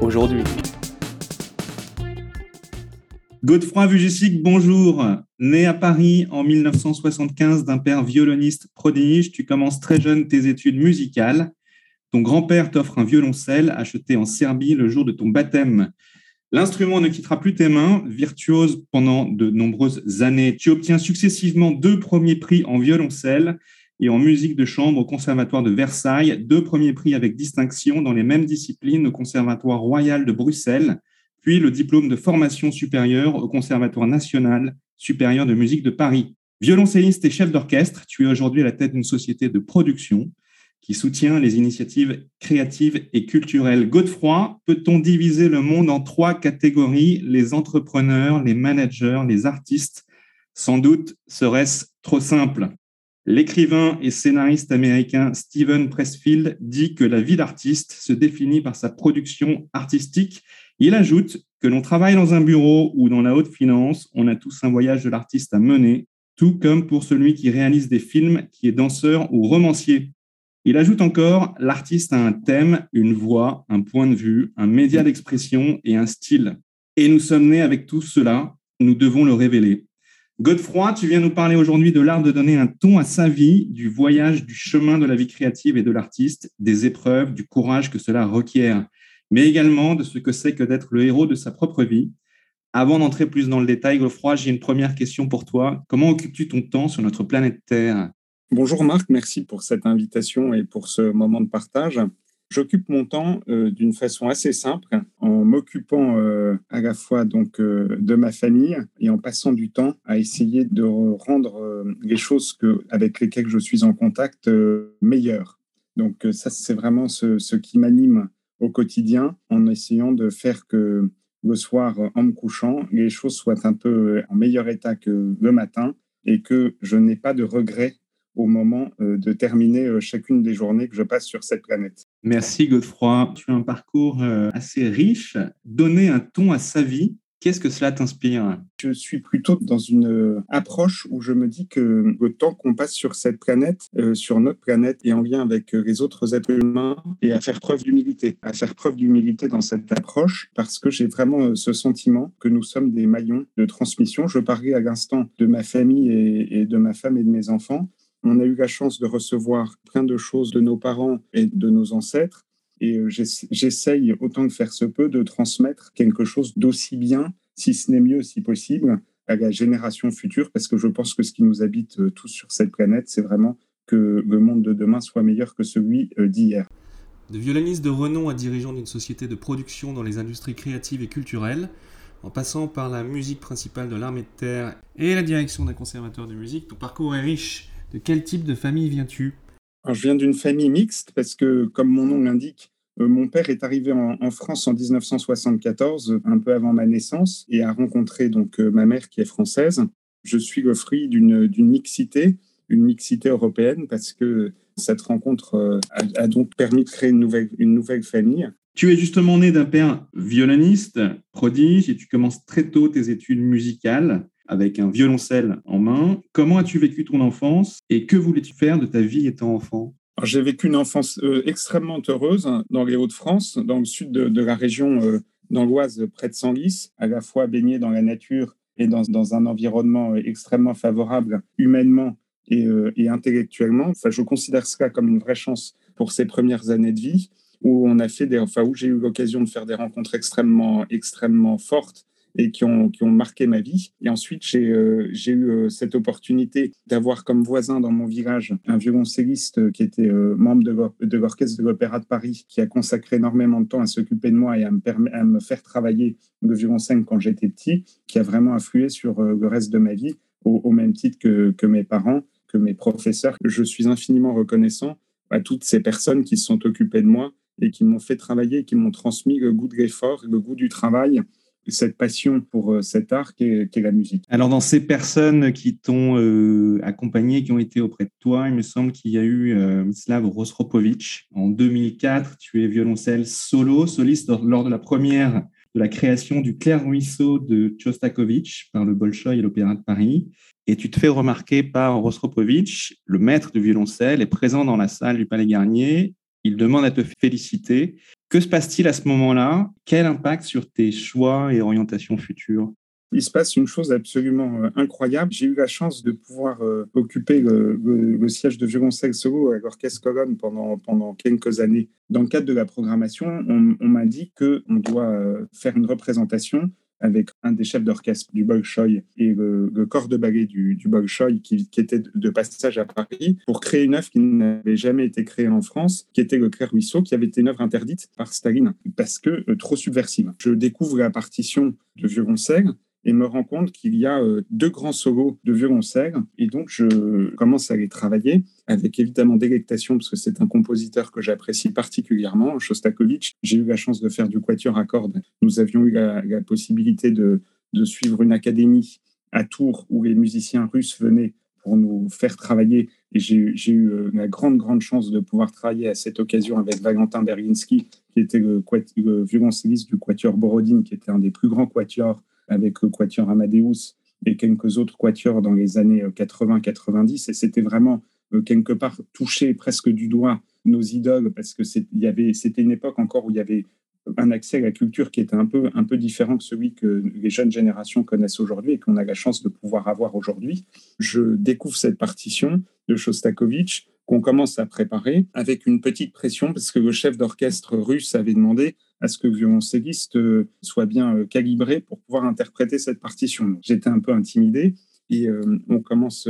aujourd'hui. Godefroy Vujicic, bonjour. Né à Paris en 1975 d'un père violoniste prodige, tu commences très jeune tes études musicales. Ton grand-père t'offre un violoncelle acheté en Serbie le jour de ton baptême. L'instrument ne quittera plus tes mains, virtuose pendant de nombreuses années. Tu obtiens successivement deux premiers prix en violoncelle et en musique de chambre au Conservatoire de Versailles, deux premiers prix avec distinction dans les mêmes disciplines au Conservatoire royal de Bruxelles, puis le diplôme de formation supérieure au Conservatoire national supérieur de musique de Paris. Violoncelliste et chef d'orchestre, tu es aujourd'hui à la tête d'une société de production qui soutient les initiatives créatives et culturelles. Godefroy, peut-on diviser le monde en trois catégories, les entrepreneurs, les managers, les artistes Sans doute serait-ce trop simple. L'écrivain et scénariste américain Steven Pressfield dit que la vie d'artiste se définit par sa production artistique. Il ajoute que l'on travaille dans un bureau ou dans la haute finance, on a tous un voyage de l'artiste à mener, tout comme pour celui qui réalise des films, qui est danseur ou romancier. Il ajoute encore, l'artiste a un thème, une voix, un point de vue, un média d'expression et un style. Et nous sommes nés avec tout cela, nous devons le révéler. Godefroy, tu viens nous parler aujourd'hui de l'art de donner un ton à sa vie, du voyage, du chemin de la vie créative et de l'artiste, des épreuves, du courage que cela requiert, mais également de ce que c'est que d'être le héros de sa propre vie. Avant d'entrer plus dans le détail, Godefroy, j'ai une première question pour toi. Comment occupes-tu ton temps sur notre planète Terre? Bonjour Marc, merci pour cette invitation et pour ce moment de partage. J'occupe mon temps euh, d'une façon assez simple, en m'occupant euh, à la fois donc euh, de ma famille et en passant du temps à essayer de rendre les choses que, avec lesquelles je suis en contact meilleures. Donc ça, c'est vraiment ce, ce qui m'anime au quotidien, en essayant de faire que le soir, en me couchant, les choses soient un peu en meilleur état que le matin et que je n'ai pas de regrets au moment euh, de terminer euh, chacune des journées que je passe sur cette planète. Merci Godefroy. Tu as un parcours euh, assez riche. Donner un ton à sa vie, Qu'est-ce que cela t'inspire? Je suis plutôt dans une approche où je me dis que le temps qu'on passe sur cette planète, sur notre planète et en lien avec les autres êtres humains, et à faire preuve d'humilité, à faire preuve d'humilité dans cette approche, parce que j'ai vraiment ce sentiment que nous sommes des maillons de transmission. Je parlais à l'instant de ma famille et de ma femme et de mes enfants. On a eu la chance de recevoir plein de choses de nos parents et de nos ancêtres. Et euh, j'essaye, autant que faire se peut, de transmettre quelque chose d'aussi bien, si ce n'est mieux, si possible, à la génération future, parce que je pense que ce qui nous habite euh, tous sur cette planète, c'est vraiment que le monde de demain soit meilleur que celui euh, d'hier. De violoniste de renom à dirigeant d'une société de production dans les industries créatives et culturelles, en passant par la musique principale de l'armée de terre et la direction d'un conservateur de musique, ton parcours est riche de quel type de famille viens-tu? Je viens d'une famille mixte parce que, comme mon nom l'indique, euh, mon père est arrivé en, France en 1974, un peu avant ma naissance, et a rencontré donc euh, ma mère qui est française. Je suis le fruit d'une mixité, une mixité européenne, parce que cette rencontre euh, a, donc permis de créer une nouvelle, une nouvelle famille. Tu es justement né d'un père violoniste, prodige, et tu commences très tôt tes études musicales avec un violoncelle en main. Comment as-tu vécu ton enfance et que voulais-tu faire de ta vie étant enfant? J'ai vécu une enfance euh, extrêmement heureuse dans les Hauts-de-France, dans le sud de, la région euh, d'Angoise, près de Senlis, à la fois baigné dans la nature et dans, dans un environnement euh, extrêmement favorable humainement et, et, intellectuellement. Enfin, je considère cela comme une vraie chance pour ces premières années de vie où on a fait des, où j'ai eu l'occasion de faire des rencontres extrêmement, extrêmement fortes et qui ont, qui ont marqué ma vie. Et ensuite, j'ai euh, eu euh, cette opportunité d'avoir comme voisin dans mon village un violoncelliste qui était euh, membre de l'orchestre de l'Opéra de Paris, qui a consacré énormément de temps à s'occuper de moi et à me, à me faire travailler le violoncelle quand j'étais petit, qui a vraiment influé sur le reste de ma vie, au, au même titre que, que mes parents, que mes professeurs. Je suis infiniment reconnaissant à toutes ces personnes qui se sont occupées de moi et qui m'ont fait travailler, qui m'ont transmis le goût de l'effort, le goût du travail, cette passion pour euh, cet art qu'est la musique. Alors, dans ces personnes qui t'ont euh, accompagné, qui ont été auprès de toi, il me semble qu'il y a eu euh, Mislav Rostropovich. En 2004, tu es violoncelle solo, soliste lors de la première de la création du Clair Ruisseau de Chostakovich par le Bolchoï et l'Opéra de Paris. Et tu te fais remarquer par Rostropovich, le maître du violoncelle, est présent dans la salle du Palais Garnier. Il demande à te féliciter que se passe-t-il à ce moment-là? Quel impact sur tes choix et orientations futures? Il se passe une chose absolument euh, incroyable. J'ai eu la chance de pouvoir euh, occuper le, siège de violoncelle solo à l'Orchestre Colonne pendant, pendant quelques années. Dans le cadre de la programmation, on, m'a dit qu'on doit euh, faire une représentation avec un des chefs d'orchestre du Bolchoï et le, corps de ballet du, du qui, était de passage à Paris pour créer une œuvre qui n'avait jamais été créée en France, qui était le Clair Ruisseau, qui avait été une œuvre interdite par Staline parce que euh, trop subversive. Je découvre la partition de violoncelle et me rends compte qu'il y a euh, deux grands solos de violoncelle. Et donc, je commence à les travailler avec évidemment délectation, parce que c'est un compositeur que j'apprécie particulièrement, Shostakovich. J'ai eu la chance de faire du quatuor à cordes. Nous avions eu la, possibilité de, suivre une académie à Tours où les musiciens russes venaient pour nous faire travailler. Et j'ai eu euh, la grande, grande chance de pouvoir travailler à cette occasion avec Valentin Berginski, qui était le, le violoncelliste du quatuor Borodine, qui était un des plus grands quatuors avec le Quatuor Amadeus et quelques autres quatuors dans les années 80-90. Et c'était vraiment euh, quelque part toucher presque du doigt nos idoles parce que c'était une époque encore où il y avait un accès à la culture qui était un peu, un peu différent que celui que les jeunes générations connaissent aujourd'hui et qu'on a la chance de pouvoir avoir aujourd'hui. Je découvre cette partition de Shostakovich qu'on commence à préparer avec une petite pression parce que le chef d'orchestre russe avait demandé à ce que le violoncelliste euh, soit bien euh, calibré pour pouvoir interpréter cette partition. J'étais un peu intimidé et euh, on commence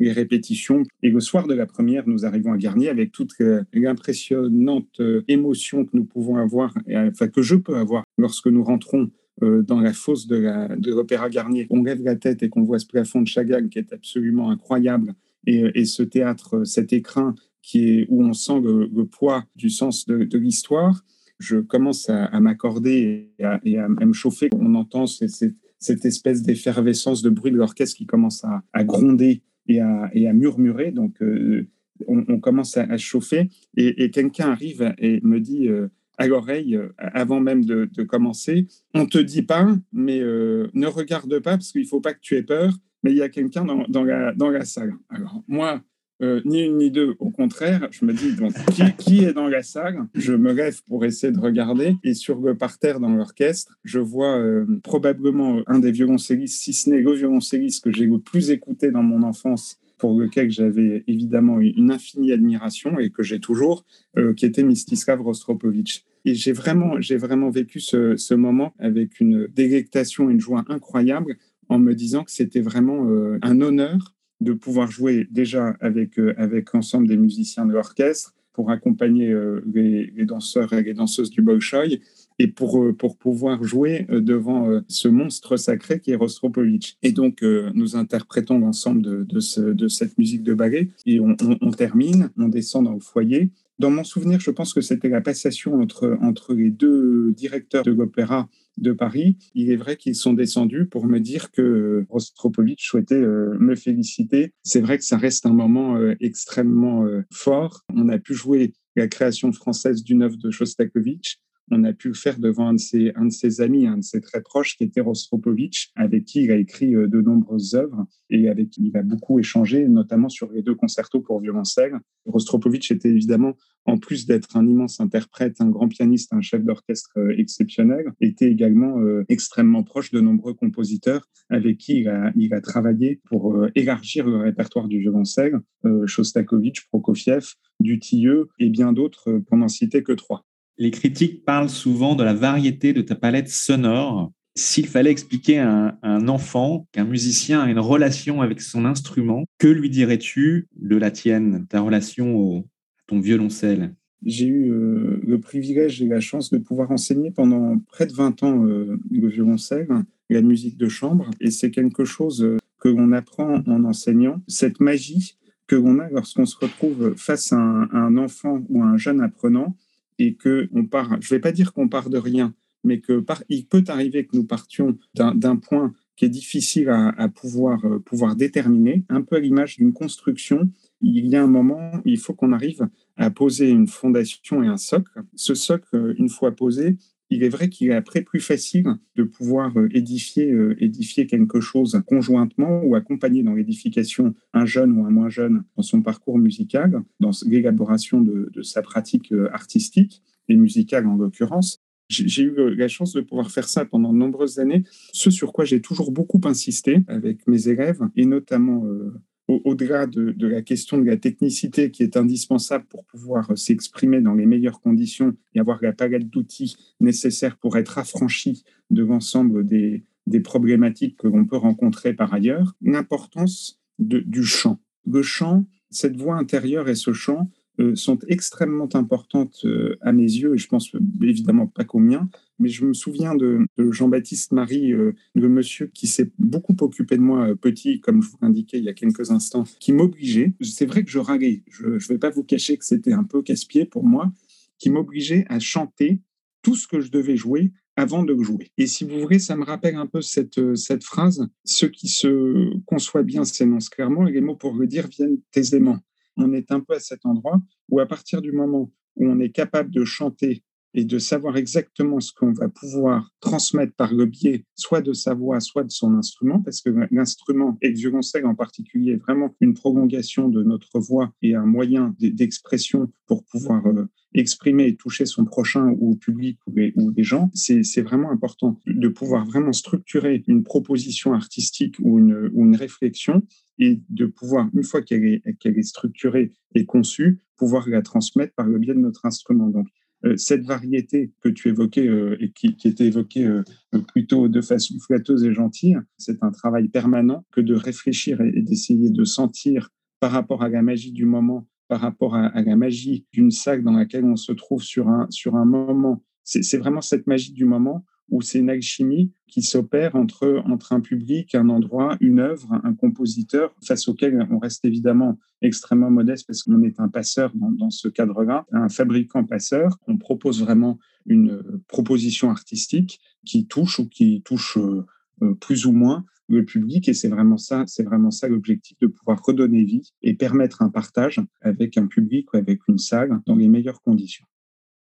les répétitions. Et le soir de la première, nous arrivons à Garnier avec toute l'impressionnante émotion que nous pouvons avoir, enfin que je peux avoir lorsque nous rentrons dans la fosse de l'Opéra Garnier. On lève la tête et qu'on voit ce plafond de Chagall qui est absolument incroyable. Et, ce théâtre, cet écrin qui est, où on sent le, poids du sens de l'histoire je commence à, m'accorder et, à, me chauffer. On entend cette, espèce d'effervescence de bruit de l'orchestre qui commence à, gronder et à, murmurer. Donc, euh, on, commence à, chauffer et, quelqu'un arrive et me dit euh, à l'oreille, euh, avant même de, commencer, on te dit pas, mais ne regarde pas parce qu'il faut pas que tu aies peur, mais il y a quelqu'un dans, dans, la, dans la salle. Alors, moi, euh, ni une ni deux. Au contraire, je me dis, donc, qui, est dans la salle? Je me lève pour essayer de regarder. Et sur le parterre dans l'orchestre, je vois euh, probablement un des violoncellistes, si ce n'est le violoncelliste que j'ai le plus écouté dans mon enfance, pour lequel j'avais évidemment une infinie admiration et que j'ai toujours, euh, qui était Mistislav Rostropovich. Et j'ai vraiment, j'ai vraiment vécu ce, ce, moment avec une délectation et une joie incroyable en me disant que c'était vraiment un honneur de pouvoir jouer déjà avec, euh, avec l'ensemble des musiciens de l'orchestre pour accompagner euh, les, danseurs et les danseuses du Bolshoi et pour, euh, pour pouvoir jouer devant ce monstre sacré qui est Rostropovitch. Et donc, nous interprétons l'ensemble de, de, de, cette musique de ballet et on, on, termine, on descend dans le foyer. Dans mon souvenir, je pense que c'était la passation entre, entre les deux directeurs de l'opéra de Paris. Il est vrai qu'ils sont descendus pour me dire que Rostropovitch souhaitait euh, me féliciter. C'est vrai que ça reste un moment euh, extrêmement euh, fort. On a pu jouer la création française d'une œuvre de Shostakovich on a pu le faire devant un de ses, amis, un de ses très proches, qui était Rostropovitch, avec qui il a écrit euh, de nombreuses œuvres et avec qui il a beaucoup échangé, notamment sur les deux concertos pour violoncelle. Rostropovitch était évidemment, en plus d'être un immense interprète, un grand pianiste, un chef d'orchestre euh, exceptionnel, était également euh, extrêmement proche de nombreux compositeurs avec qui il a, il a travaillé pour élargir le répertoire du violoncelle, Shostakovich, Prokofiev, Dutilleux et bien d'autres, pour n'en citer que trois les critiques parlent souvent de la variété de ta palette sonore. S'il fallait expliquer à un, enfant qu'un musicien a une relation avec son instrument, que lui dirais-tu de la tienne, ta relation au, à ton violoncelle? J'ai eu euh, le privilège et la chance de pouvoir enseigner pendant près de 20 ans euh, le violoncelle, la musique de chambre, et c'est quelque chose euh, que l'on apprend en enseignant, cette magie que l'on a lorsqu'on se retrouve face à un enfant ou à un jeune apprenant et que on part, je ne vais pas dire qu'on part de rien, mais que il peut arriver que nous partions d'un point qui est difficile à, pouvoir, euh, pouvoir déterminer, un peu à l'image d'une construction. Il y a un moment, il faut qu'on arrive à poser une fondation et un socle. Ce socle, euh, une fois posé, il est vrai qu'il est après plus facile de pouvoir euh, édifier, édifier quelque chose conjointement ou accompagner dans l'édification un jeune ou un moins jeune dans son parcours musical, dans l'élaboration de, sa pratique artistique et musicale en l'occurrence. J'ai eu euh, la chance de pouvoir faire ça pendant de nombreuses années, ce sur quoi j'ai toujours beaucoup insisté avec mes élèves, et notamment euh, au-delà de, la question de la technicité qui est indispensable pour pouvoir euh, s'exprimer dans les meilleures conditions et avoir la palette d'outils nécessaires pour être affranchi de l'ensemble des, des problématiques que l'on peut rencontrer par ailleurs, l'importance du chant. Le chant, cette voix intérieure et ce chant, euh, sont extrêmement importantes euh, à mes yeux, et je pense évidemment pas qu'au mien, mais je me souviens de, Jean-Baptiste Marie, euh, le monsieur qui s'est beaucoup occupé de moi petit, comme je vous l'indiquais il y a quelques instants, qui m'obligeait, c'est vrai que je râlais, je ne vais pas vous cacher que c'était un peu casse-pied pour moi, qui m'obligeait à chanter tout ce que je devais jouer avant de jouer. Et si vous voulez, ça me rappelle un peu cette, cette phrase, ce qui se conçoit bien s'énonce clairement, et les mots pour le dire viennent aisément on est un peu à cet endroit où à partir du moment où on est capable de chanter et de savoir exactement ce qu'on va pouvoir transmettre par le biais soit de sa voix, soit de son instrument, parce que l'instrument, et le violoncelle en particulier, est vraiment une prolongation de notre voix et un moyen d'expression pour pouvoir euh, exprimer et toucher son prochain ou au public ou les, ou gens, c'est vraiment important de pouvoir vraiment structurer une proposition artistique ou une réflexion et de pouvoir, une fois qu'elle est, structurée et conçue, pouvoir la transmettre par le biais de notre instrument. Donc, euh, cette variété que tu évoquais euh, et qui, était évoquée euh, plutôt de façon flatteuse et gentille, c'est un travail permanent que de réfléchir et, d'essayer de sentir par rapport à la magie du moment, par rapport à, à la magie d'une salle dans laquelle on se trouve sur un, sur un moment. C'est vraiment cette magie du moment où c'est une alchimie qui s'opère entre, un public, un endroit, une œuvre, un compositeur, face auquel on reste évidemment extrêmement modeste parce qu'on est un passeur dans, ce cadre-là, un fabricant passeur. On propose vraiment une proposition artistique qui touche ou qui touche euh, euh, plus ou moins le public et c'est vraiment ça, c'est vraiment ça l'objectif de pouvoir redonner vie et permettre un partage avec un public ou avec une salle dans les meilleures conditions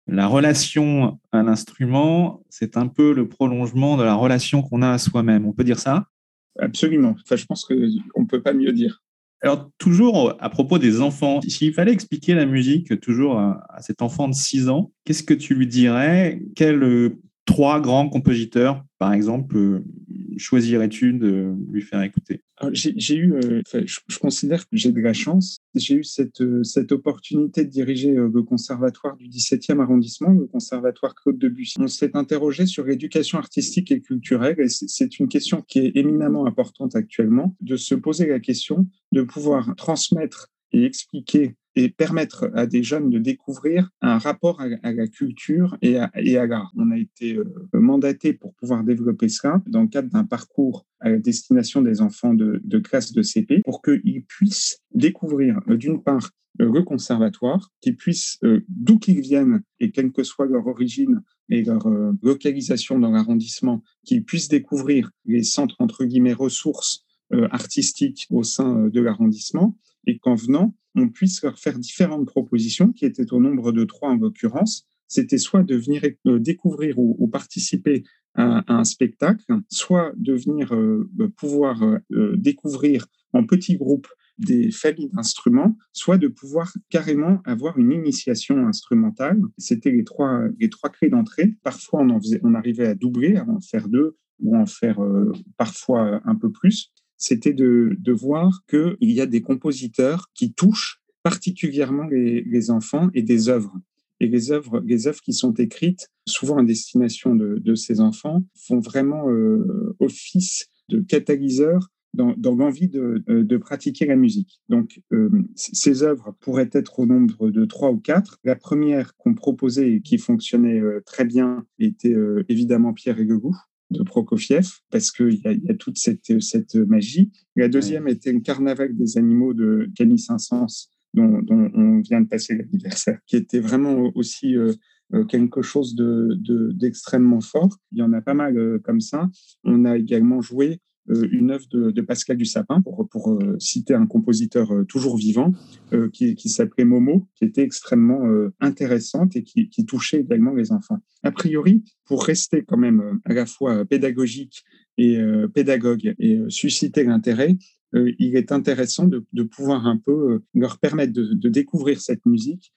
la relation à l'instrument, c'est un peu le prolongement de la relation qu'on a à soi-même. On peut dire ça? Absolument. Enfin, je pense qu'on ne peut pas mieux dire. Alors, toujours à propos des enfants, s'il fallait expliquer la musique toujours à, cet enfant de 6 ans, qu'est-ce que tu lui dirais? Quels euh, trois grands compositeurs, par exemple, choisirais-tu de lui faire écouter? J'ai eu, euh, je, considère que j'ai de la chance. J'ai eu cette, euh, cette opportunité de diriger euh, le conservatoire du 17e arrondissement, le conservatoire Claude Debussy. On s'est interrogé sur l'éducation artistique et culturelle, et c'est une question qui est éminemment importante actuellement, de se poser la question de pouvoir transmettre et expliquer et permettre à des jeunes de découvrir un rapport à, la culture et à, et à l'art. On a été euh, mandaté pour pouvoir développer ça dans le cadre d'un parcours à destination des enfants de, de classe de CP pour qu'ils puissent découvrir euh, d'une part le conservatoire, qu'ils puissent, euh, d'où qu'ils viennent et quelle que soit leur origine et leur localisation dans l'arrondissement, qu'ils puissent découvrir les centres entre guillemets ressources artistiques au sein de l'arrondissement et qu'en venant, on puisse leur faire différentes propositions, qui étaient au nombre de trois en l'occurrence. C'était soit de venir euh, découvrir ou, participer à, un spectacle, soit de venir euh, pouvoir euh, découvrir en petits groupes des familles d'instruments, soit de pouvoir carrément avoir une initiation instrumentale. C'était les trois, les trois clés d'entrée. Parfois, on, arrivait à doubler, à en faire deux ou en faire parfois un peu plus c'était de, de voir qu'il y a des compositeurs qui touchent particulièrement les, enfants et des œuvres. Et les œuvres, œuvres qui sont écrites, souvent à destination de, ces enfants, font vraiment euh, office de catalyseur dans, l'envie de, de, pratiquer la musique. Donc, euh, ces œuvres pourraient être au nombre de trois ou quatre. La première qu'on proposait et qui fonctionnait euh, très bien était évidemment Pierre et de Prokofiev, parce qu'il y, y, a toute cette, cette magie. La deuxième était un carnaval des animaux de Camille Saint-Saëns, dont, dont, on vient de passer l'anniversaire, qui était vraiment aussi euh, quelque chose d'extrêmement fort. Il y en a pas mal comme ça. On a également joué euh, une œuvre de, Pascal Dussapin, pour, pour euh, citer un compositeur euh, toujours vivant, qui, qui s'appelait Momo, qui était extrêmement intéressante et qui, qui, touchait également les enfants. A priori, pour rester quand même à la fois pédagogique et pédagogue et susciter l'intérêt, il est intéressant de, de, pouvoir un peu leur permettre de, de découvrir cette musique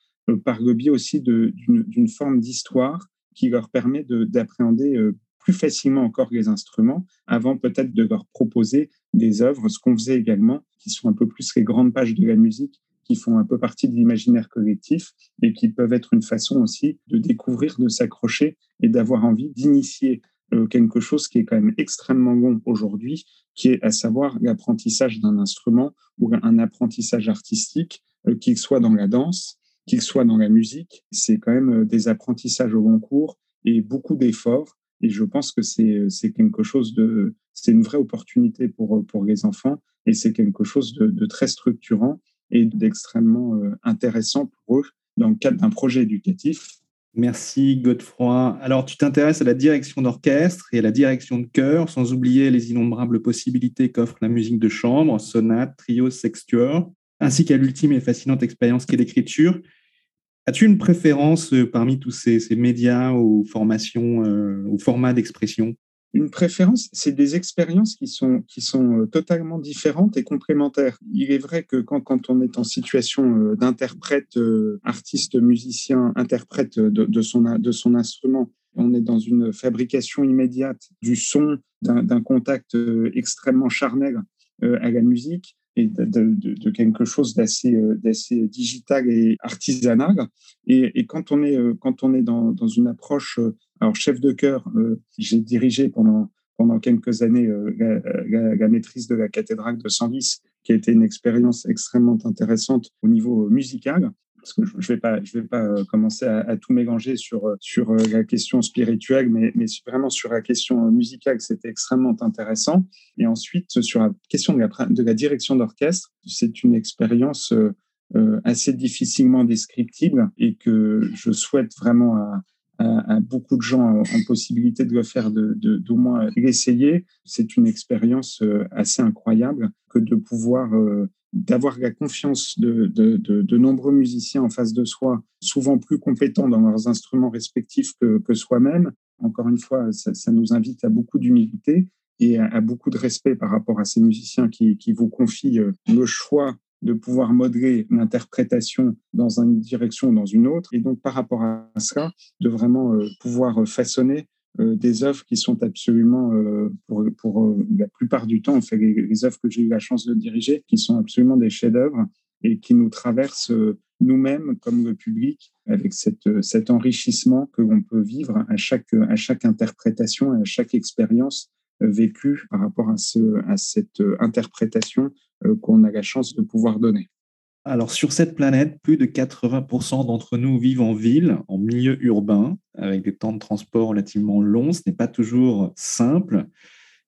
par le biais aussi d'une forme d'histoire qui leur permet d'appréhender plus facilement encore les instruments avant peut-être de leur proposer des œuvres, ce qu'on faisait également, qui sont un peu plus les grandes pages de la musique, qui font un peu partie de l'imaginaire collectif et qui peuvent être une façon aussi de découvrir, de s'accrocher et d'avoir envie d'initier euh, quelque chose qui est quand même extrêmement bon aujourd'hui, qui est à savoir l'apprentissage d'un instrument ou un apprentissage artistique, euh, qu'il soit dans la danse, qu'il soit dans la musique. C'est quand même euh, des apprentissages au long cours et beaucoup d'efforts et je pense que c'est quelque chose de, c'est une vraie opportunité pour, pour les enfants et c'est quelque chose de, de, très structurant et d'extrêmement euh, intéressant pour eux dans le cadre d'un projet éducatif. Merci Godefroy. Alors tu t'intéresses à la direction d'orchestre et à la direction de chœur, sans oublier les innombrables possibilités qu'offre la musique de chambre, sonate, trio, sextuor, ainsi qu'à l'ultime et fascinante expérience qu'est l'écriture. As-tu une préférence euh, parmi tous ces, médias ou formations euh, ou formats d'expression? Une préférence, c'est des expériences qui sont, qui sont euh, totalement différentes et complémentaires. Il est vrai que quand, quand on est en situation d'interprète, artiste, musicien, interprète de, de, son, de son instrument, on est dans une fabrication immédiate du son, d'un contact extrêmement charnel à la musique et de, quelque chose d'assez euh, d'assez digital et artisanal. Et, quand on est euh, quand on est dans, dans une approche, euh, alors chef de chœur, j'ai dirigé pendant pendant quelques années la, maîtrise de la cathédrale de Senlis, qui a été une expérience extrêmement intéressante au niveau musical parce que je ne vais pas, euh, commencer à, tout mélanger sur, euh, euh, la question spirituelle, mais, vraiment sur la question musicale, c'était extrêmement intéressant. Et ensuite, sur la question de la, de direction d'orchestre, c'est une expérience assez difficilement descriptible et que je souhaite vraiment à, beaucoup de gens en possibilité de le faire, d'au de, d'au moins l'essayer. C'est une expérience assez incroyable que de pouvoir d'avoir la confiance de, de, nombreux musiciens en face de soi, souvent plus compétents dans leurs instruments respectifs que, que soi-même. Encore une fois, ça, nous invite à beaucoup d'humilité et à, beaucoup de respect par rapport à ces musiciens qui, qui vous confient euh, le choix de pouvoir modeler l'interprétation dans une direction ou dans une autre. Et donc, par rapport à ça, de vraiment euh, pouvoir façonner euh, des œuvres qui sont absolument, euh, pour, pour euh, la plupart du temps, en fait, les, œuvres que j'ai eu la chance de diriger, qui sont absolument des chefs-d'œuvre et qui nous traversent nous-mêmes comme le public avec cette, cet enrichissement que l'on peut vivre à chaque, à chaque interprétation, à chaque expérience vécue par rapport à, ce, à cette interprétation qu'on a la chance de pouvoir donner. Alors, sur cette planète, plus de 80% d'entre nous vivent en ville, en milieu urbain, avec des temps de transport relativement longs. Ce n'est pas toujours simple.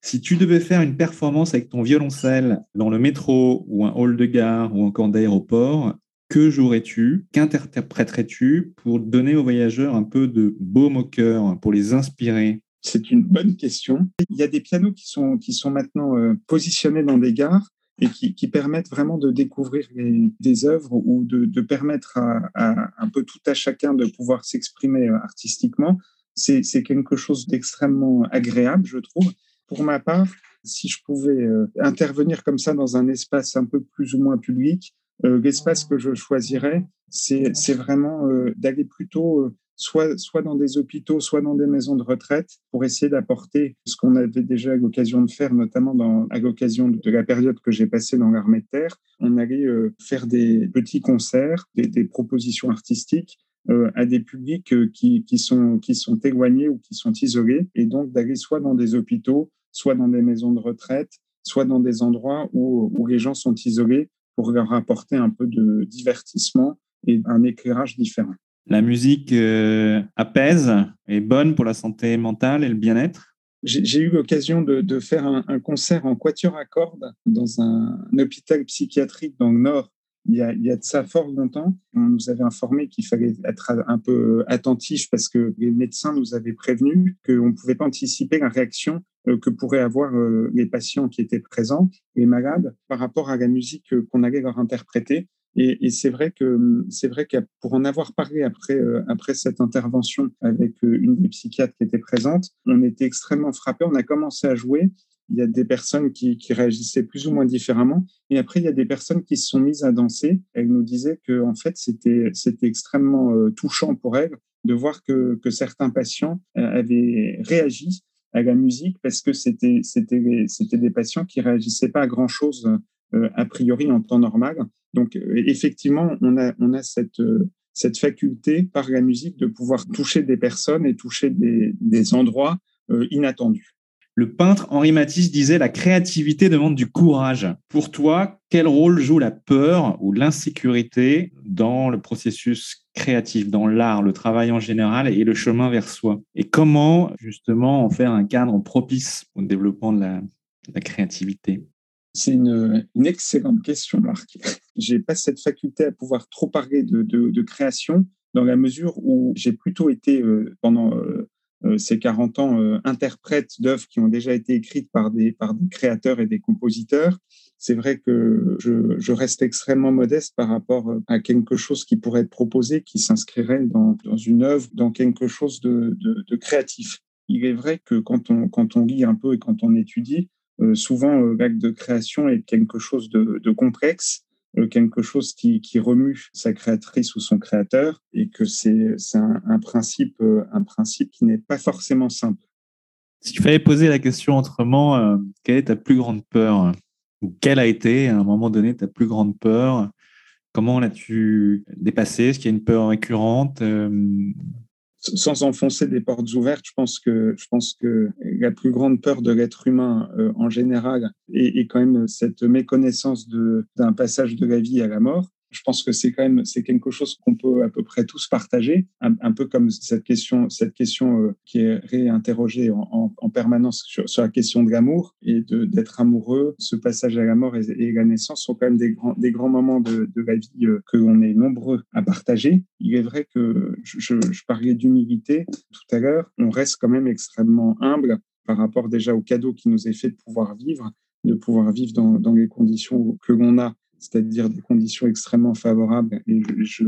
Si tu devais faire une performance avec ton violoncelle dans le métro ou un hall de gare ou encore d'aéroport, que jouerais-tu? Qu'interpréterais-tu pour donner aux voyageurs un peu de baume au cœur, pour les inspirer? C'est une bonne question. Il y a des pianos qui sont, qui sont maintenant euh, positionnés dans des gares et qui, qui, permettent vraiment de découvrir des œuvres ou de, de permettre à, à, un peu tout à chacun de pouvoir s'exprimer euh, artistiquement, c'est quelque chose d'extrêmement agréable, je trouve. Pour ma part, si je pouvais euh, intervenir comme ça dans un espace un peu plus ou moins public, euh, l'espace que je choisirais, c'est vraiment d'aller plutôt soit, soit dans des hôpitaux, soit dans des maisons de retraite, pour essayer d'apporter ce qu'on avait déjà l'occasion de faire, notamment dans, à l'occasion de la période que j'ai passée dans l'armée de terre. On allait euh, faire des petits concerts, des, des propositions artistiques euh, à des publics euh, qui, qui, sont, qui sont éloignés ou qui sont isolés, et donc d'aller soit dans des hôpitaux, soit dans des maisons de retraite, soit dans des endroits où, où les gens sont isolés pour leur apporter un peu de divertissement et un éclairage différent. La musique euh, apaise, est bonne pour la santé mentale et le bien-être. J'ai eu l'occasion de, faire un, concert en quatuor à cordes dans un, hôpital psychiatrique dans le nord il y, a, il y a de ça fort longtemps, on nous avait informé qu'il fallait être un peu attentif parce que les médecins nous avaient prévenu qu'on ne pouvait pas anticiper la réaction que pourraient avoir les patients qui étaient présents, les malades, par rapport à la musique qu'on allait leur interpréter. Et, c'est vrai que c'est vrai que pour en avoir parlé après après cette intervention avec une des psychiatres qui était présente, on était extrêmement frappés. On a commencé à jouer il y a des personnes qui, réagissaient plus ou moins différemment. Et après, il y a des personnes qui se sont mises à danser. Elles nous disaient que, en fait, c'était, c'était extrêmement euh, touchant pour elles de voir que, que certains patients euh, avaient réagi à la musique parce que c'était, c'était, c'était des patients qui réagissaient pas à grand chose euh, a priori en temps normal. Donc, effectivement, on a, a cette, faculté par la musique de pouvoir toucher des personnes et toucher des, des endroits inattendus. Le peintre Henri Matisse disait La créativité demande du courage. Pour toi, quel rôle joue la peur ou l'insécurité dans le processus créatif, dans l'art, le travail en général et le chemin vers soi? Et comment justement en faire un cadre propice au développement de la, créativité? C'est une, excellente question, Marc. J'ai pas cette faculté à pouvoir trop parler de, création dans la mesure où j'ai plutôt été euh, pendant euh, euh, ces 40 ans interprètes d'œuvres qui ont déjà été écrites par des, créateurs et des compositeurs. C'est vrai que je, reste extrêmement modeste par rapport à quelque chose qui pourrait être proposé, qui s'inscrirait dans, une œuvre, dans quelque chose de, créatif. Il est vrai que quand on, lit un peu et quand on étudie, souvent l'acte de création est quelque chose de, complexe euh, quelque chose qui, remue sa créatrice ou son créateur et que c'est un, principe, euh, un principe qui n'est pas forcément simple. S'il fallait poser la question autrement, euh, quelle est ta plus grande peur Ou quelle a été, à un moment donné, ta plus grande peur? Comment l'as-tu dépassée? Est-ce qu'il y a une peur récurrente sans enfoncer des portes ouvertes, je pense que je pense que la plus grande peur de l'être humain euh, en général est, est, quand même cette méconnaissance de d'un passage de la vie à la mort je pense que c'est quand même c'est quelque chose qu'on peut à peu près tous partager, un, peu comme cette question cette question euh, qui est réinterrogée en, en, permanence sur, la question de l'amour et d'être amoureux. Ce passage à la mort et, la naissance sont quand même des grands des grands moments de, la vie euh, que l'on est nombreux à partager. Il est vrai que je, parlais d'humilité tout à l'heure, on reste quand même extrêmement humble par rapport déjà au cadeau qui nous est fait de pouvoir vivre, de pouvoir vivre dans les conditions que l'on a c'est-à-dire des conditions extrêmement favorables. Et je,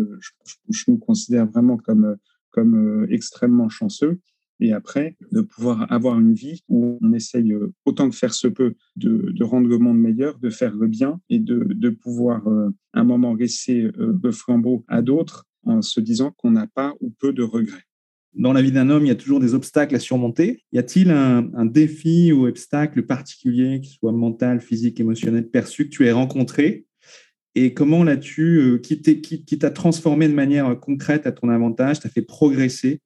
je, nous considère vraiment comme, comme euh, extrêmement chanceux. Et après, de pouvoir avoir une vie où on essaye euh, autant que faire se peut de, de rendre le monde meilleur, de faire le bien et de, de pouvoir euh, un moment laisser le flambeau à d'autres en se disant qu'on n'a pas ou peu de regrets. Dans la vie d'un homme, il y a toujours des obstacles à surmonter. Y a-t-il un, défi ou obstacle particulier, qui soit mental, physique, émotionnel, perçu, que tu aies rencontré et comment l'as-tu, euh, qui t'a transformé de manière concrète à ton avantage, t'a fait progresser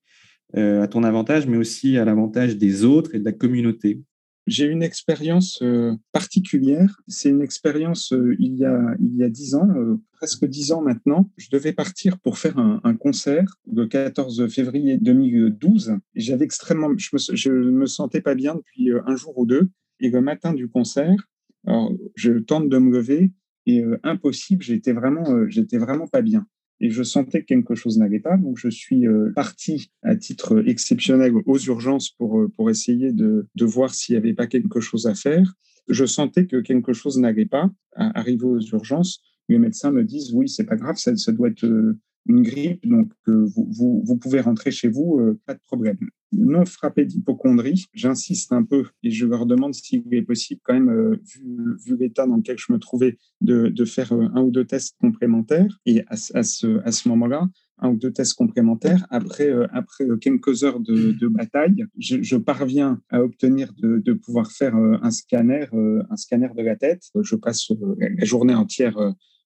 euh, à ton avantage, mais aussi à l'avantage des autres et de la communauté? J'ai une expérience euh, particulière. C'est une expérience il y a il y a dix ans, presque dix ans maintenant. Je devais partir pour faire un, un concert le 14 février 2012. J'avais extrêmement, je me, je me sentais pas bien depuis un jour ou deux. Et le matin du concert, alors, je tente de me lever et euh, impossible. J'étais vraiment, euh, j'étais vraiment pas bien. Et je sentais que quelque chose n'allait pas. Donc, je suis euh, parti à titre exceptionnel aux urgences pour, pour essayer de, de voir s'il n'y avait pas quelque chose à faire. Je sentais que quelque chose n'allait pas. Arrivé aux urgences, les médecins me disent oui, c'est pas grave, ça, ça doit être une grippe, donc vous, vous, vous, pouvez rentrer chez vous, pas de problème non frappés d'hypochondrie. J'insiste un peu et je leur demande s'il est possible, quand même, euh, vu, l'état dans lequel je me trouvais, de, faire euh, un ou deux tests complémentaires. Et à, ce, à ce moment-là, un ou deux tests complémentaires. Après, euh, après quelques heures de, bataille, je, parviens à obtenir de, pouvoir faire un scanner, un scanner de la tête. Je passe la journée entière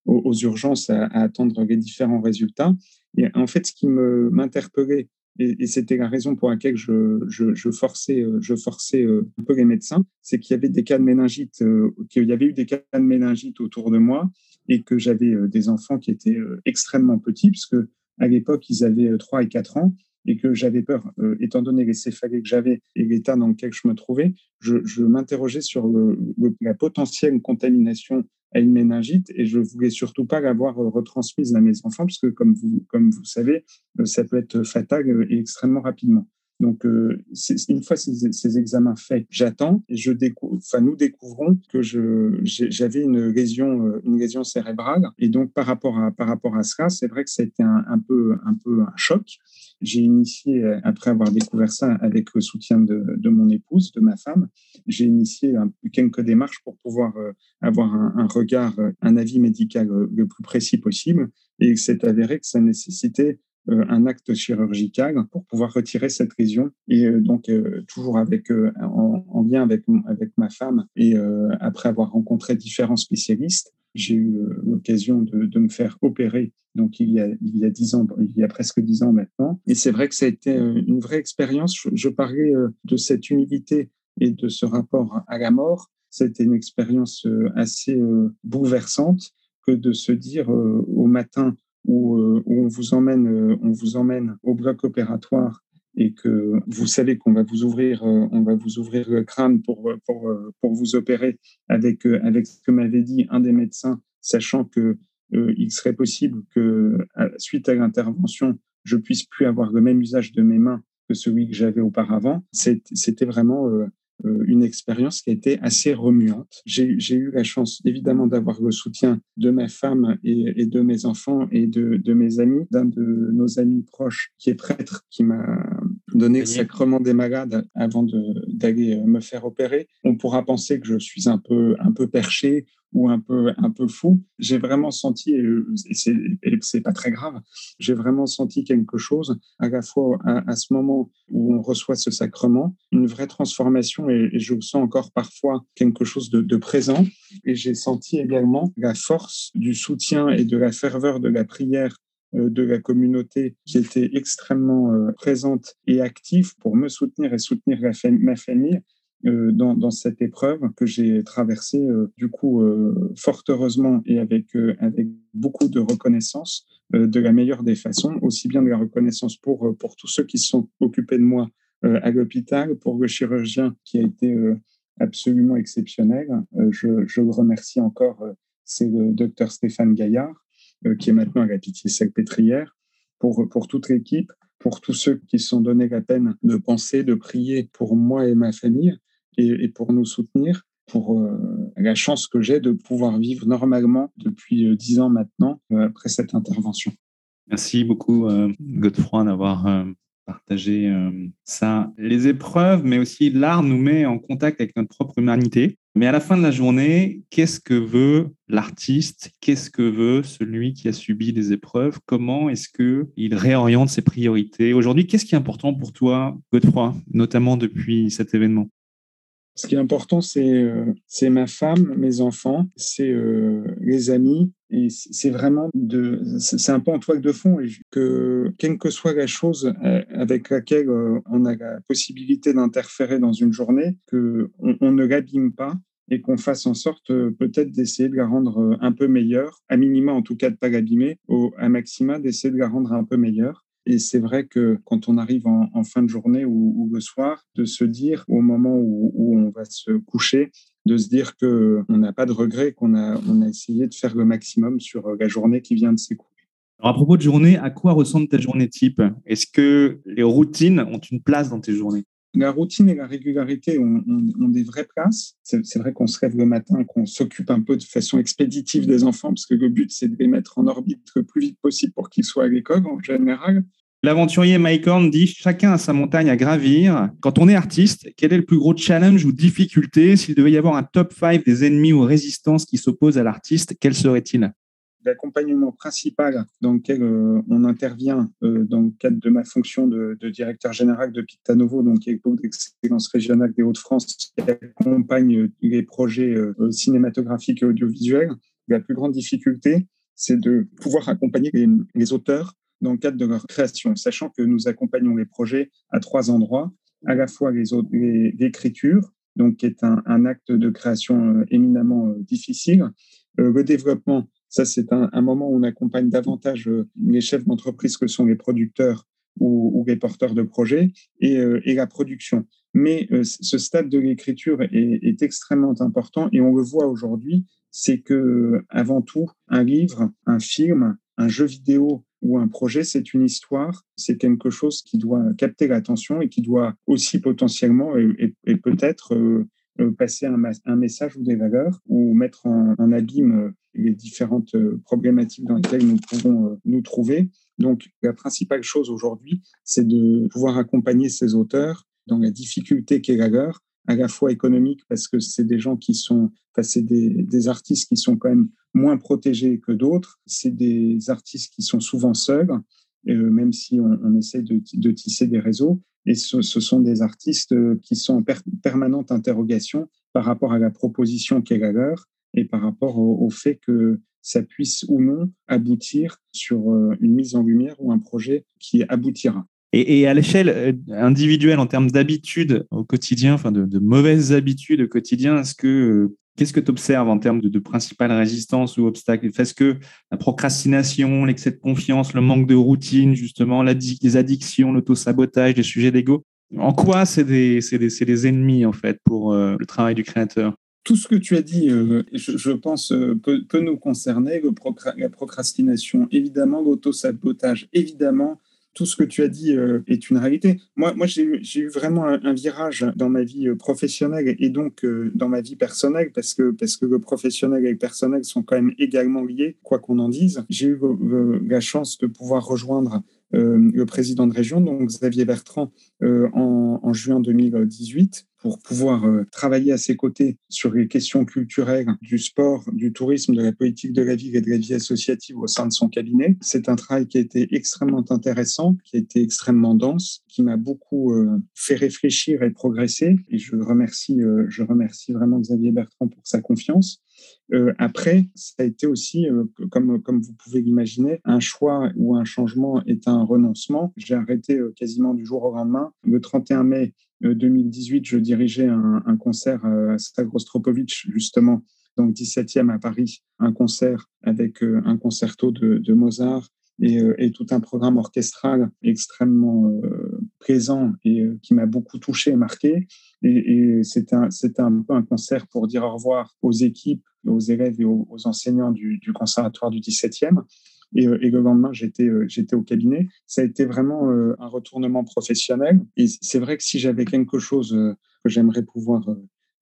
aux, urgences à, attendre les différents résultats. Et en fait, ce qui m'interpellait et, c'était la raison pour laquelle je, je, forçais, euh, je forçais euh, un peu les médecins, c'est qu'il y avait des cas de méningite, euh, qu'il y avait eu des cas de méningite autour de moi et que j'avais des enfants qui étaient extrêmement petits, puisque à l'époque, ils avaient 3 et 4 ans et que j'avais peur, étant donné les céphalées que j'avais et l'état dans lequel je me trouvais, je, m'interrogeais sur la potentielle contamination à une méningite et je voulais surtout pas l'avoir retransmise à mes enfants parce que comme vous, comme vous savez, ça peut être fatal et extrêmement rapidement. Donc, euh, une fois ces, examens faits, j'attends et je découvre, enfin, nous découvrons que j'avais une lésion, euh, une lésion cérébrale. Et donc, par rapport à, par rapport à cela, c'est vrai que ça a été un, peu, un peu un choc. J'ai initié, après avoir découvert ça avec le soutien de, de mon épouse, de ma femme, j'ai initié quelques démarches pour pouvoir euh, avoir un, regard, un avis médical le plus précis possible. Et c'est avéré que ça nécessitait euh, un acte chirurgical pour pouvoir retirer cette lésion. Et euh, donc, euh, toujours avec, en, lien avec, avec ma femme et après avoir rencontré différents spécialistes, j'ai eu l'occasion de, de, me faire opérer. Donc, il y a, il y a dix ans, il y a presque dix ans maintenant. Et c'est vrai que ça a été une vraie expérience. Je, je parlais de cette humilité et de ce rapport à la mort. C'était une expérience assez bouleversante que de se dire au matin, euh, où, on vous emmène, euh, on vous emmène au bloc opératoire et que vous savez qu'on va vous ouvrir, euh, on va vous ouvrir le crâne pour, pour, pour vous opérer avec, avec ce que m'avait dit un des médecins, sachant que il serait possible que, suite à l'intervention, je puisse plus avoir le même usage de mes mains que celui que j'avais auparavant. C'était vraiment une expérience qui a été assez remuante. J'ai eu la chance évidemment d'avoir le soutien de ma femme et, de mes enfants et de, de mes amis, d'un de nos amis proches qui est prêtre, qui m'a donné le sacrement des malades avant d'aller me faire opérer. On pourra penser que je suis un peu, un peu perché ou un peu un peu fou. J'ai vraiment senti, et c'est pas très grave, j'ai vraiment senti quelque chose à la fois à, ce moment où on reçoit ce sacrement, une vraie transformation, et, je sens encore parfois quelque chose de, de présent. Et j'ai senti également la force du soutien et de la ferveur de la prière euh, de la communauté qui était extrêmement euh, présente et active pour me soutenir et soutenir ma famille euh, dans, cette épreuve que j'ai traversée, euh, du coup, euh, fort heureusement et avec, avec beaucoup de reconnaissance de la meilleure des façons, aussi bien de la reconnaissance pour, pour tous ceux qui se sont occupés de moi à l'hôpital, pour le chirurgien qui a été absolument exceptionnel. Je, je, le remercie encore, c'est le docteur Stéphane Gaillard, qui est maintenant à la Pitié-Salpêtrière, pour, pour toute l'équipe, pour tous ceux qui se sont donné la peine de penser, de prier pour moi et ma famille, et, pour nous soutenir, pour euh, la chance que j'ai de pouvoir vivre normalement depuis euh, dix ans maintenant euh, après cette intervention. Merci beaucoup, Godefroy, d'avoir partagé ça. Les épreuves, mais aussi l'art nous met en contact avec notre propre humanité. Mais à la fin de la journée, qu'est-ce que veut l'artiste? Qu'est-ce que veut celui qui a subi des épreuves? Comment est-ce qu'il réoriente ses priorités? Aujourd'hui, qu'est-ce qui est important pour toi, Godefroy, notamment depuis cet événement? Ce qui est important, euh, c'est ma femme, mes enfants, c'est euh, les amis. Et c'est vraiment de, c'est un peu en toile de fond que quelle que soit la chose euh, avec laquelle on a la possibilité d'interférer dans une journée, que on, ne l'abîme pas et qu'on fasse en sorte peut-être d'essayer de la rendre un peu meilleure, à minima en tout cas de pas l'abîmer, au à maxima d'essayer de la rendre un peu meilleure. Et c'est vrai que quand on arrive en, fin de journée ou, le soir, de se dire au moment où, on va se coucher, de se dire qu'on n'a pas de regret, qu'on a, on a essayé de faire le maximum sur la journée qui vient de s'écouler. Alors à propos de journée, à quoi ressemble ta journée type? Est-ce que les routines ont une place dans tes journées? La routine et la régularité ont, des vraies places. C'est vrai qu'on se rêve le matin, qu'on s'occupe un peu de façon expéditive des enfants, parce que le but, c'est de les mettre en orbite le plus vite possible pour qu'ils soient à l'école en général. L'aventurier Mike Horn dit Chacun a sa montagne à gravir. Quand on est artiste, quel est le plus gros challenge ou difficulté? S'il devait y avoir un top 5 des ennemis ou résistances qui s'opposent à l'artiste, quel serait-il? L'accompagnement principal dans lequel euh, on intervient euh, dans le cadre de ma fonction de, directeur général de Pictanovo, donc qui d'excellence régionale des Hauts-de-France, qui accompagne les projets euh, cinématographiques et audiovisuels. La plus grande difficulté, c'est de pouvoir accompagner les auteurs dans le cadre de leur création, sachant que nous accompagnons les projets à trois endroits, à la fois l'écriture, donc qui est un, acte de création euh, éminemment euh, difficile, euh, le développement, ça c'est un, moment où on accompagne davantage les chefs d'entreprise que sont les producteurs ou, les porteurs de projets, et, la production. Mais ce stade de l'écriture est, est, extrêmement important et on le voit aujourd'hui c'est que avant tout, un livre, un film, un jeu vidéo ou un projet, c'est une histoire, c'est quelque chose qui doit capter l'attention et qui doit aussi potentiellement et, peut-être euh, euh, passer un, message ou des valeurs ou mettre en, en abîme euh, les différentes problématiques dans lesquelles nous pouvons nous trouver. Donc, la principale chose aujourd'hui, c'est de pouvoir accompagner ces auteurs dans la difficulté qu'est la leur, à la fois économique parce que c'est des gens qui sont, enfin, c'est des, artistes qui sont quand même moins protégés que d'autres. C'est des artistes qui sont souvent seuls, euh, même si on, essaie de, tisser des réseaux. Et ce, sont des artistes qui sont en permanente interrogation par rapport à la proposition qui est la leur et par rapport au, au fait que ça puisse ou non aboutir sur euh, une mise en lumière ou un projet qui aboutira. Et, à l'échelle euh, individuelle, en termes d'habitudes au quotidien, enfin de, mauvaises habitudes au quotidien, est-ce que euh, qu'est-ce que tu observes en termes de, principales résistances ou obstacles Est-ce que la procrastination, l'excès de confiance, le manque de routine, justement, les addictions, l'autosabotage, les sujets d'ego, en quoi c'est des, des, des, ennemis en fait pour euh, le travail du créateur? Tout ce que tu as dit, je, pense, peut, nous concerner. La procrastination, évidemment, l'autosabotage, évidemment, tout ce que tu as dit euh, est une réalité. Moi, moi j'ai eu vraiment un, virage dans ma vie euh, professionnelle et donc euh, dans ma vie personnelle parce que, parce que le professionnel et le personnel sont quand même également liés, quoi qu'on en dise. J'ai eu la chance de pouvoir rejoindre le président de région, donc Xavier Bertrand, euh, en, en, juin 2018, pour pouvoir euh, travailler à ses côtés sur les questions culturelles, du sport, du tourisme, de la politique de la ville et de la vie associative au sein de son cabinet. C'est un travail qui a été extrêmement intéressant, qui a été extrêmement dense, qui m'a beaucoup fait réfléchir et progresser. Et je remercie, je remercie vraiment Xavier Bertrand pour sa confiance. Euh, après, ça a été aussi, euh, comme, vous pouvez l'imaginer, un choix ou un changement est un renoncement. J'ai arrêté euh, quasiment du jour au lendemain. Le 31 mai 2018, je dirigeais un, concert à Stavrostropovitch, justement, donc 17e à Paris, un concert avec un concerto de Mozart et, et, tout un programme orchestral extrêmement présent et qui m'a beaucoup touché et marqué. Et, et c'était un, un peu un concert pour dire au revoir aux équipes, aux élèves et aux, enseignants du, conservatoire du 17e. Et, euh, et le lendemain, j'étais euh, j'étais au cabinet. Ça a été vraiment euh, un retournement professionnel. Et c'est vrai que si j'avais quelque chose que j'aimerais pouvoir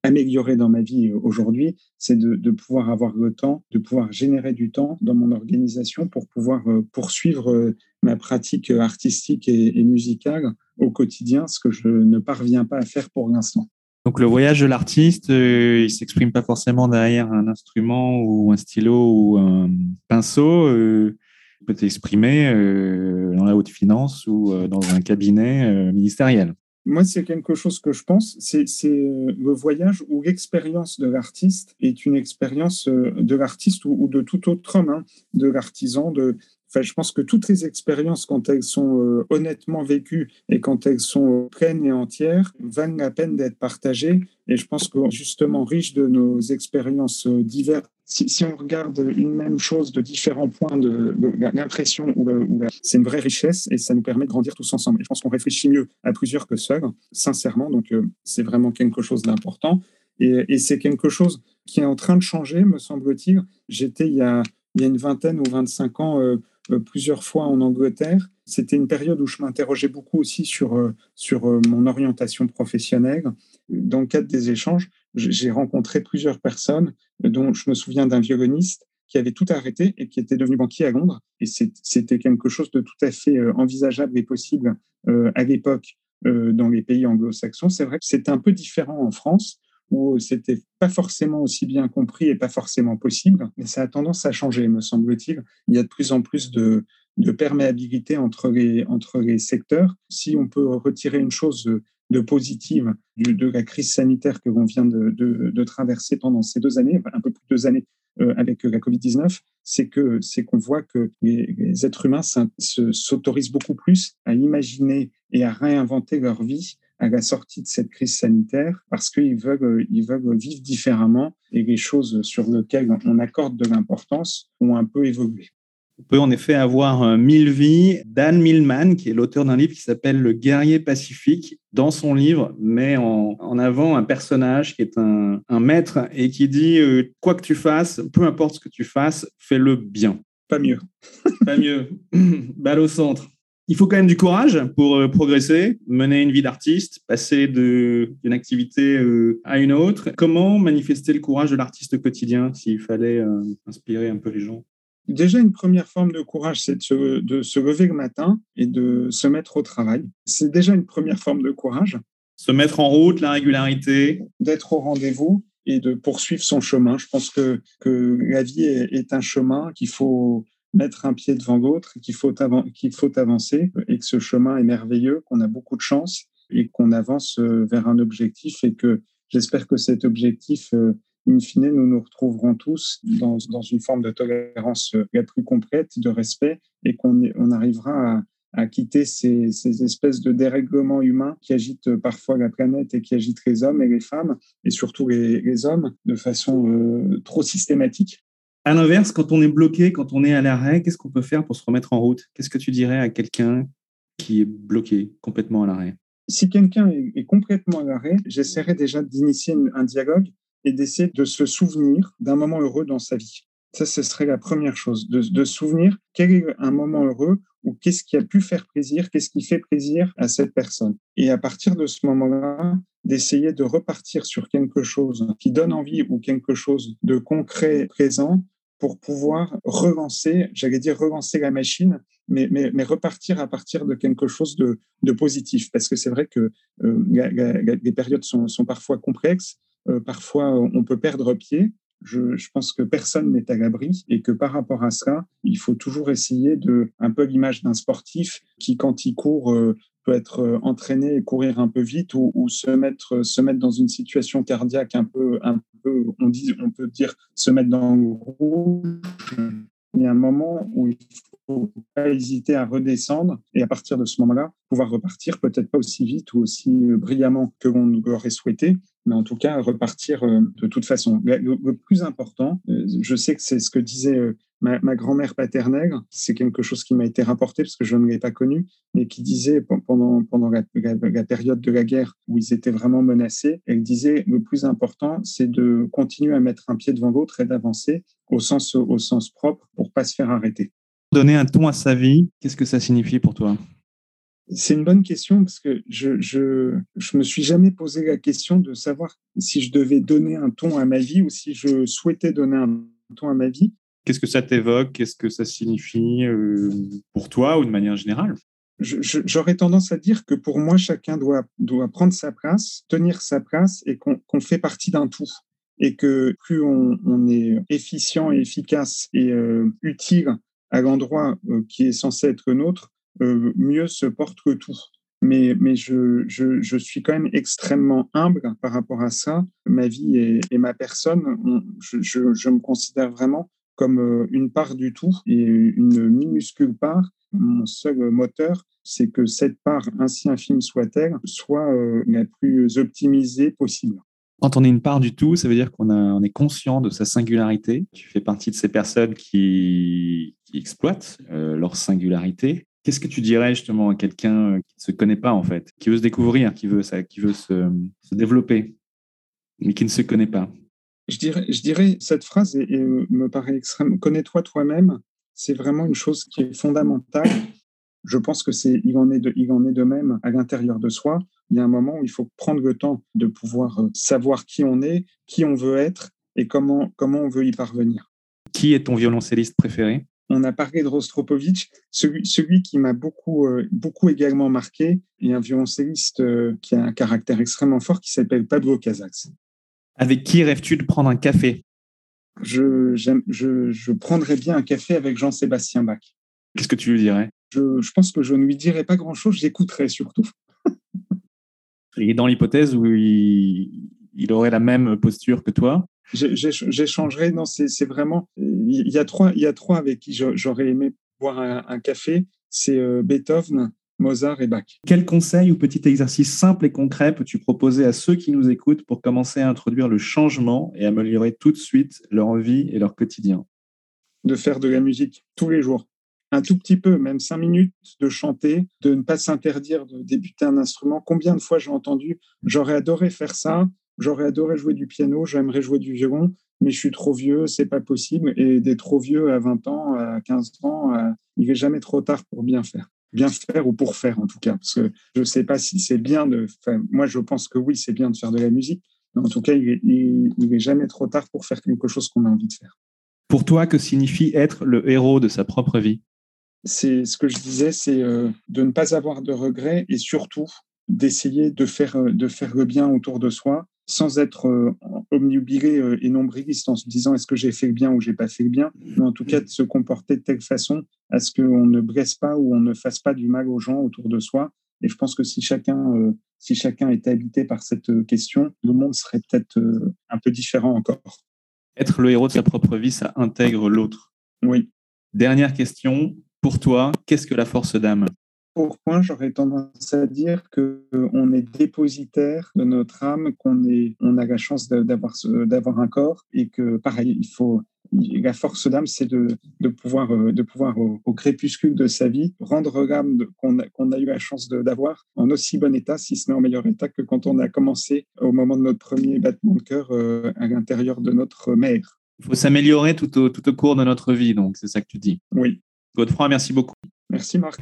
améliorer dans ma vie aujourd'hui, c'est de, pouvoir avoir le temps, de pouvoir générer du temps dans mon organisation pour pouvoir poursuivre ma pratique artistique et, musicale au quotidien, ce que je ne parviens pas à faire pour l'instant. Donc le voyage de l'artiste, euh, il s'exprime pas forcément derrière un instrument ou un stylo ou un pinceau. Euh, il peut s'exprimer euh, dans la haute finance ou euh, dans un cabinet euh, ministériel. Moi, c'est quelque chose que je pense, c'est euh, le voyage où l'expérience de l'artiste est une expérience de l'artiste ou, ou, de tout autre homme, hein, de l'artisan, de, Enfin, je pense que toutes les expériences, quand elles sont euh, honnêtement vécues et quand elles sont pleines et entières, valent la peine d'être partagées. Et je pense que justement, riche de nos expériences euh, diverses, si, on regarde une même chose de différents points de, l'impression, c'est une vraie richesse et ça nous permet de grandir tous ensemble. Et je pense qu'on réfléchit mieux à plusieurs que seul, sincèrement. Donc, euh, c'est vraiment quelque chose d'important. Et, c'est quelque chose qui est en train de changer, me semble-t-il. J'étais il y a, une vingtaine ou 25 ans plusieurs fois en Angleterre. C'était une période où je m'interrogeais beaucoup aussi sur, euh, sur euh, mon orientation professionnelle. Dans le cadre des échanges, j'ai rencontré plusieurs personnes, dont je me souviens d'un violoniste qui avait tout arrêté et qui était devenu banquier à Londres. Et c'était quelque chose de tout à fait envisageable et possible à l'époque dans les pays anglo-saxons. C'est vrai que c'était un peu différent en France où c'était pas forcément aussi bien compris et pas forcément possible, mais ça a tendance à changer, me semble-t-il. Il y a de plus en plus de, de perméabilité entre les, entre les secteurs. Si on peut retirer une chose de positive de, la crise sanitaire que l'on vient de, de, traverser pendant ces deux années, un peu plus de deux années euh, avec la Covid-19, c'est que c'est qu'on voit que les êtres humains s'autorisent beaucoup plus à imaginer et à réinventer leur vie à la sortie de cette crise sanitaire parce qu'ils veulent, ils veulent vivre différemment et les choses sur lesquelles on accorde de l'importance ont un peu évolué. On peut en effet avoir Mille vies. Dan Millman, qui est l'auteur d'un livre qui s'appelle Le guerrier pacifique, dans son livre, met en, avant un personnage qui est un, maître et qui dit euh, Quoi que tu fasses, peu importe ce que tu fasses, fais-le bien. Pas mieux. Pas mieux. Balle au centre. Il faut quand même du courage pour euh, progresser, mener une vie d'artiste, passer d'une activité euh, à une autre. Comment manifester le courage de l'artiste quotidien s'il fallait inspirer un peu les gens? Déjà, une première forme de courage, c'est de se, lever le matin et de se mettre au travail. C'est déjà une première forme de courage. Se mettre en route, la régularité. D'être au rendez-vous et de poursuivre son chemin. Je pense que, que la vie est, un chemin qu'il faut mettre un pied devant l'autre, qu'il faut, faut avancer et que ce chemin est merveilleux, qu'on a beaucoup de chance et qu'on avance euh, vers un objectif et que j'espère que cet objectif euh, in fine, nous nous retrouverons tous dans, dans une forme de tolérance la plus complète, de respect, et qu'on on arrivera à, à quitter ces, ces, espèces de dérèglements humains qui agitent parfois la planète et qui agitent les hommes et les femmes, et surtout les, hommes, de façon euh, trop systématique. À l'inverse, quand on est bloqué, quand on est à l'arrêt, qu'est-ce qu'on peut faire pour se remettre en route? Qu'est-ce que tu dirais à quelqu'un qui est bloqué complètement à l'arrêt? Si quelqu'un est, complètement à l'arrêt, j'essaierai déjà d'initier un dialogue et d'essayer de se souvenir d'un moment heureux dans sa vie. Ça, ce serait la première chose, de, de souvenir quel est un moment heureux ou qu'est-ce qui a pu faire plaisir, qu'est-ce qui fait plaisir à cette personne. Et à partir de ce moment-là, d'essayer de repartir sur quelque chose qui donne envie ou quelque chose de concret présent pour pouvoir relancer, j'allais dire relancer la machine, mais, mais, repartir à partir de quelque chose de, de positif. Parce que c'est vrai que euh, les périodes sont, sont parfois complexes, euh, parfois on peut perdre pied. Je, je pense que personne n'est à l'abri et que par rapport à ça, il faut toujours essayer de, un peu l'image d'un sportif qui, quand il court, euh, peut être euh, entraîné et courir un peu vite ou, se mettre se mettre dans une situation cardiaque un peu on peut dire se mettre dans le rouge il y a un moment où il faut pas hésiter à redescendre et à partir de ce moment-là pouvoir repartir peut-être pas aussi vite ou aussi brillamment que l'on l'aurait souhaité mais en tout cas repartir euh, de toute façon. Le, plus important, euh, je sais que c'est ce que disait euh, ma, grand-mère paternelle, c'est quelque chose qui m'a été rapporté parce que je ne l'ai pas connu, mais qui disait pendant, la, période de la guerre où ils étaient vraiment menacés, elle disait le plus important, c'est de continuer à mettre un pied devant l'autre et d'avancer au sens, au sens propre pour pas se faire arrêter. Donner un ton à sa vie, qu'est-ce que ça signifie pour toi? C'est une bonne question parce que je, je, je me suis jamais posé la question de savoir si je devais donner un ton à ma vie ou si je souhaitais donner un ton à ma vie. Qu'est-ce que ça t'évoque? Qu'est-ce que ça signifie euh, pour toi ou de manière générale? J'aurais tendance à dire que pour moi, chacun doit, doit prendre sa place, tenir sa place et qu'on fait partie d'un tout. Et que plus on, on, est efficient et efficace et euh, utile à l'endroit euh, qui est censé être nôtre, euh, mieux se porte que tout. Mais, mais je, je, je, suis quand même extrêmement humble par rapport à ça. Ma vie et, ma personne, je, je, je, me considère vraiment comme euh, une part du tout et une minuscule part. Mon seul moteur, c'est que cette part, ainsi infime soit-elle, soit euh, la plus optimisée possible. Quand on est une part du tout, ça veut dire qu'on on est conscient de sa singularité. Tu fais partie de ces personnes qui, exploitent leur singularité Qu'est-ce que tu dirais justement à quelqu'un euh, qui ne se connaît pas en fait, qui veut se découvrir, qui veut, ça, qui veut se, se développer, mais qui ne se connaît pas? Je dirais, je dirais cette phrase et, me paraît extrême. Connais-toi toi-même, c'est vraiment une chose qui est fondamentale. Je pense que c'est, il en est de, il en est de même à l'intérieur de soi. Il y a un moment où il faut prendre le temps de pouvoir euh, savoir qui on est, qui on veut être et comment, comment on veut y parvenir. Qui est ton violoncelliste préféré? On a parlé de Rostropovitch, celui, celui qui m'a beaucoup, euh, beaucoup également marqué est un violoncelliste euh, qui a un caractère extrêmement fort qui s'appelle Pablo Casals. Avec qui rêves-tu de prendre un café? Je, je, je, prendrais bien un café avec Jean-Sébastien Bach. Qu'est-ce que tu lui dirais? Je, je, pense que je ne lui dirais pas grand-chose, j'écouterais surtout. Et dans l'hypothèse où il, il aurait la même posture que toi? J'échangerai. Non, c'est vraiment. Il y a trois. Il y a trois avec qui j'aurais aimé boire un, café. C'est euh, Beethoven, Mozart et Bach. Quel conseil ou petit exercice simple et concret peux-tu proposer à ceux qui nous écoutent pour commencer à introduire le changement et améliorer tout de suite leur vie et leur quotidien? De faire de la musique tous les jours. Un tout petit peu, même cinq minutes de chanter, de ne pas s'interdire de débuter un instrument. Combien de fois j'ai entendu, j'aurais adoré faire ça, j'aurais adoré jouer du piano, j'aimerais jouer du violon, mais je suis trop vieux, c'est pas possible. Et des trop vieux à 20 ans, à 15 ans, il n'est jamais trop tard pour bien faire. Bien faire ou pour faire, en tout cas. Parce que je ne sais pas si c'est bien de. moi, je pense que oui, c'est bien de faire de la musique. Mais en tout cas, il n'est jamais trop tard pour faire quelque chose qu'on a envie de faire. Pour toi, que signifie être le héros de sa propre vie? C'est ce que je disais, c'est euh, de ne pas avoir de regrets et surtout d'essayer de faire, euh, de faire le bien autour de soi sans être euh, omnibilé et nombriliste en se disant est-ce que j'ai fait le bien ou j'ai pas fait le bien, mais en tout cas de se comporter de telle façon à ce qu'on ne blesse pas ou on ne fasse pas du mal aux gens autour de soi. Et je pense que si chacun, si chacun était habité par cette question, le monde serait peut-être un peu différent encore. Être le héros de sa propre vie, ça intègre l'autre. Oui. Dernière question. Pour toi, qu'est-ce que la force d'âme? Pourquoi j'aurais tendance à dire qu'on est dépositaire de notre âme, qu'on on a la chance d'avoir un corps et que, pareil, il faut, la force d'âme, c'est de, pouvoir, euh, de pouvoir au, crépuscule de sa vie, rendre l'âme qu'on a, eu la chance d'avoir en aussi bon état, si ce n'est en meilleur état que quand on a commencé au moment de notre premier battement de cœur euh, à l'intérieur de notre mère. Il faut s'améliorer tout au, tout au cours de notre vie, donc c'est ça que tu dis. Oui. Godefroy, merci beaucoup. Merci Marc.